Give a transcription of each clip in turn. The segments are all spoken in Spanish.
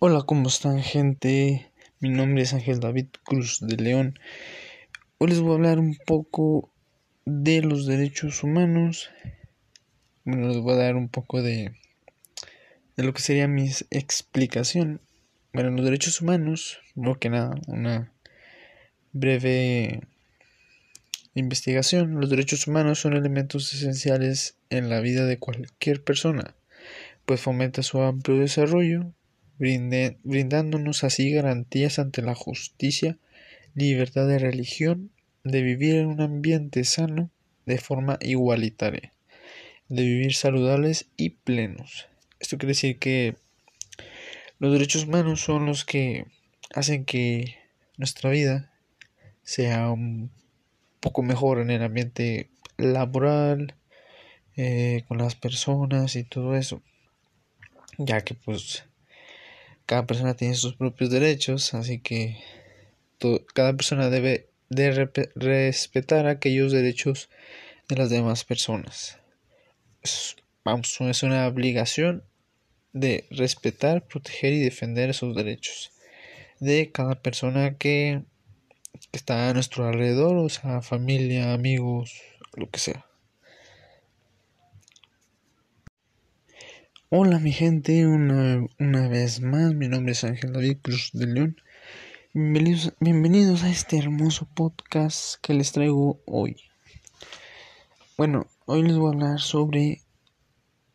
Hola, ¿cómo están gente? Mi nombre es Ángel David Cruz de León. Hoy les voy a hablar un poco de los derechos humanos. Bueno, les voy a dar un poco de, de lo que sería mi explicación. Bueno, los derechos humanos, no que nada, una breve investigación. Los derechos humanos son elementos esenciales en la vida de cualquier persona, pues fomenta su amplio desarrollo, brindándonos así garantías ante la justicia, libertad de religión, de vivir en un ambiente sano de forma igualitaria, de vivir saludables y plenos. Esto quiere decir que los derechos humanos son los que hacen que nuestra vida sea un poco mejor en el ambiente laboral, eh, con las personas y todo eso. Ya que pues cada persona tiene sus propios derechos, así que cada persona debe de respetar aquellos derechos de las demás personas. vamos, es una obligación de respetar, proteger y defender esos derechos de cada persona que está a nuestro alrededor, o sea, familia, amigos, lo que sea. Hola mi gente, una, una, vez más, mi nombre es Ángel David Cruz de León. Bienvenidos, bienvenidos a este hermoso podcast que les traigo hoy. Bueno, hoy les voy a hablar sobre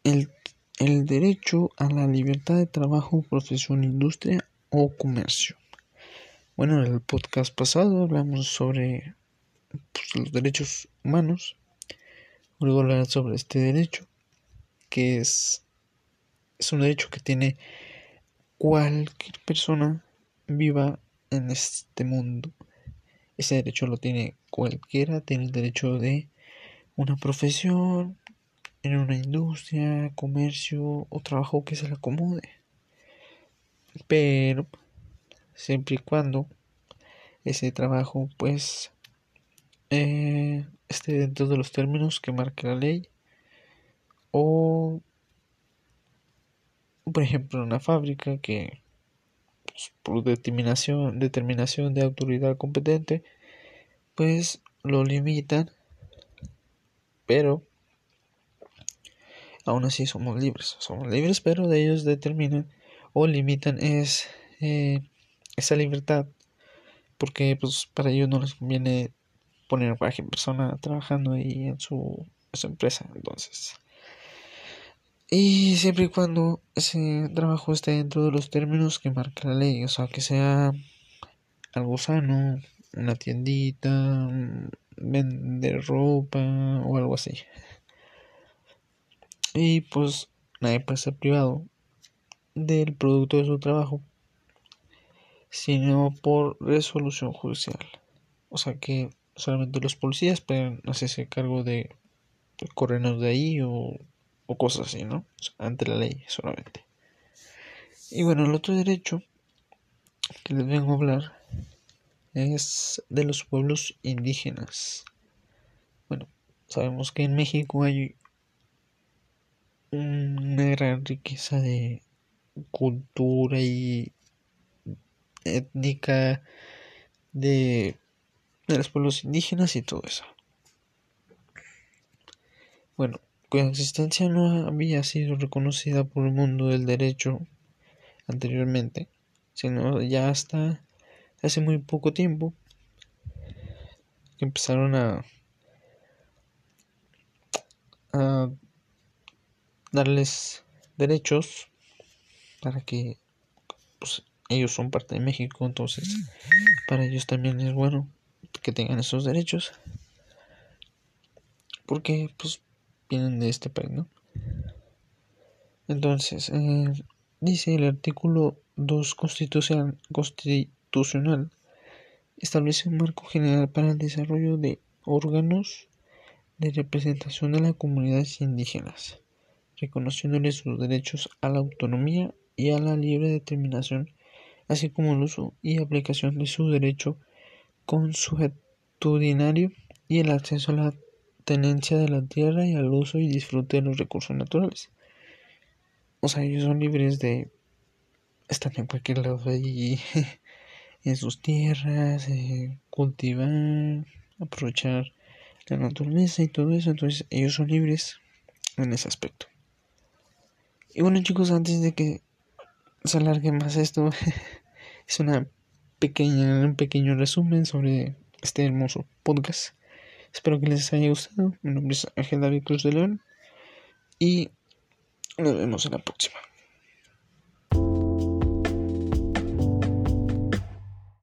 el, el derecho a la libertad de trabajo, profesión, industria o comercio. Bueno, en el podcast pasado hablamos sobre pues, los derechos humanos. A hablar sobre este derecho, que es, es un derecho que tiene cualquier persona viva en este mundo. Ese derecho lo tiene cualquiera, tiene el derecho de una profesión, en una industria, comercio o trabajo que se le acomode. Pero siempre y cuando ese trabajo pues eh, esté dentro de los términos que marca la ley o por ejemplo una fábrica que pues, por determinación determinación de autoridad competente pues lo limitan pero aún así somos libres somos libres pero de ellos determinan o limitan es eh, esa libertad porque pues para ellos no les conviene poner a cualquier persona trabajando ahí en su, su empresa entonces y siempre y cuando ese trabajo esté dentro de los términos que marca la ley o sea que sea algo sano una tiendita vender ropa o algo así y pues nadie puede ser privado del producto de su trabajo sino por resolución judicial. O sea que solamente los policías pueden hacerse cargo de corrernos de ahí o, o cosas así, ¿no? ante la ley solamente. Y bueno, el otro derecho que les vengo a hablar es de los pueblos indígenas. Bueno, sabemos que en México hay una gran riqueza de cultura y étnica de, de los pueblos indígenas y todo eso. Bueno, cuya existencia no había sido reconocida por el mundo del derecho anteriormente, sino ya hasta hace muy poco tiempo que empezaron a, darles derechos para que pues, ellos son parte de México, entonces para ellos también es bueno que tengan esos derechos. Porque pues vienen de este país, ¿no? Entonces, eh, dice el artículo 2 constitucional, constitucional establece un marco general para el desarrollo de órganos de representación de las comunidades indígenas, reconociéndoles sus derechos a la autonomía y a la libre determinación así como el uso y aplicación de su derecho consuetudinario y el acceso a la tenencia de la tierra y al uso y disfrute de los recursos naturales. O sea, ellos son libres de están en cualquier lado ahí en sus tierras, eh, cultivar, aprovechar la naturaleza y todo eso. Entonces ellos son libres en ese aspecto. Y bueno chicos, antes de que se alargue más esto, es una pequeña, un pequeño resumen sobre este hermoso podcast. Espero que les haya gustado. Mi nombre es Ángel David Cruz de León y nos vemos en la próxima.